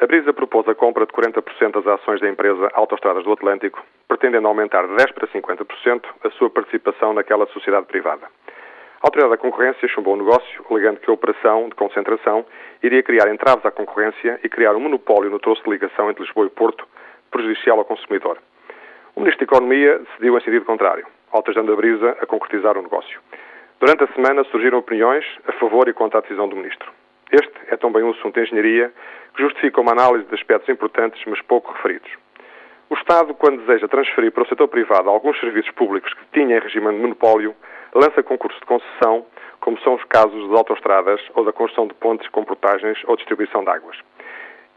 A Brisa propôs a compra de 40% das ações da empresa Autostradas do Atlântico, pretendendo aumentar de 10% para 50% a sua participação naquela sociedade privada. A Autoridade da Concorrência chumbou o negócio, alegando que a operação de concentração iria criar entraves à concorrência e criar um monopólio no troço de ligação entre Lisboa e Porto, prejudicial ao consumidor. O Ministro da Economia decidiu em sentido contrário, autorizando a Brisa a concretizar o negócio. Durante a semana surgiram opiniões a favor e contra a decisão do Ministro. Este é também um assunto de engenharia que justifica uma análise de aspectos importantes, mas pouco referidos. O Estado, quando deseja transferir para o setor privado alguns serviços públicos que tinha em regime de monopólio, lança concurso de concessão, como são os casos das autoestradas ou da construção de pontes com portagens ou distribuição de águas.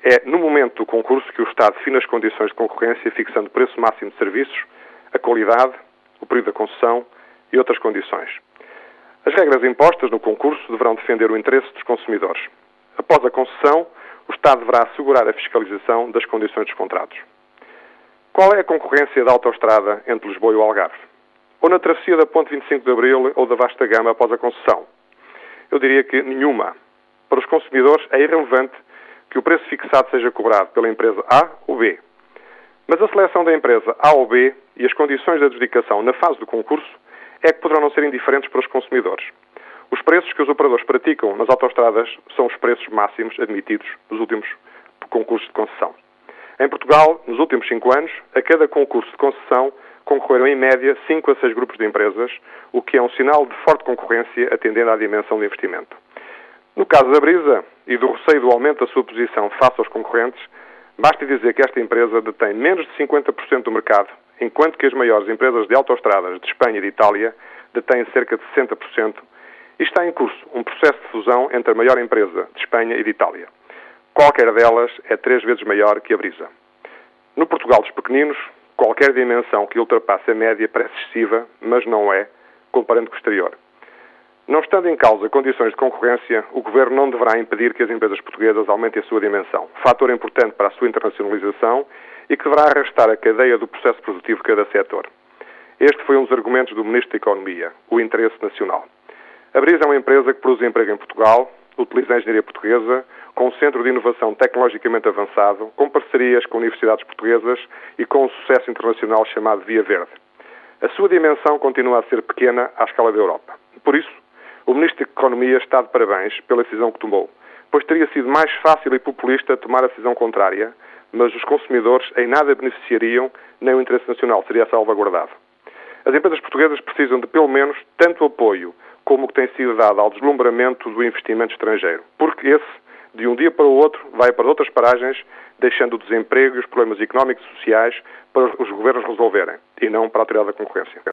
É no momento do concurso que o Estado define as condições de concorrência, fixando o preço máximo de serviços, a qualidade, o período da concessão e outras condições. As regras impostas no concurso deverão defender o interesse dos consumidores. Após a concessão, o Estado deverá assegurar a fiscalização das condições dos contratos. Qual é a concorrência da autoestrada entre Lisboa e o Algarve? Ou na travessia da Ponte 25 de Abril ou da Vasta Gama após a concessão? Eu diria que nenhuma. Para os consumidores é irrelevante que o preço fixado seja cobrado pela empresa A ou B. Mas a seleção da empresa A ou B e as condições de adjudicação na fase do concurso é que poderão não ser indiferentes para os consumidores. Os preços que os operadores praticam nas autoestradas são os preços máximos admitidos nos últimos concursos de concessão. Em Portugal, nos últimos cinco anos, a cada concurso de concessão concorreram em média 5 a 6 grupos de empresas, o que é um sinal de forte concorrência atendendo à dimensão do investimento. No caso da Brisa e do receio do aumento da sua posição face aos concorrentes, basta dizer que esta empresa detém menos de 50% do mercado enquanto que as maiores empresas de autoestradas de Espanha e de Itália detêm cerca de 60%, e está em curso um processo de fusão entre a maior empresa de Espanha e de Itália. Qualquer delas é três vezes maior que a Brisa. No Portugal dos pequeninos, qualquer dimensão que ultrapasse a média parece excessiva, mas não é, comparando com o exterior. Não estando em causa condições de concorrência, o Governo não deverá impedir que as empresas portuguesas aumentem a sua dimensão, fator importante para a sua internacionalização e que deverá arrastar a cadeia do processo produtivo de cada setor. Este foi um dos argumentos do Ministro da Economia, o interesse nacional. A Brisa é uma empresa que produz emprego em Portugal, utiliza a engenharia portuguesa, com um centro de inovação tecnologicamente avançado, com parcerias com universidades portuguesas e com um sucesso internacional chamado Via Verde. A sua dimensão continua a ser pequena à escala da Europa. Por isso, o Ministro da Economia está de parabéns pela decisão que tomou, pois teria sido mais fácil e populista tomar a decisão contrária, mas os consumidores em nada beneficiariam, nem o interesse nacional seria salvaguardado. As empresas portuguesas precisam de pelo menos tanto apoio como que tem sido dado ao deslumbramento do investimento estrangeiro, porque esse, de um dia para o outro, vai para outras paragens, deixando o desemprego e os problemas económicos e sociais para os governos resolverem, e não para a autoridade da concorrência.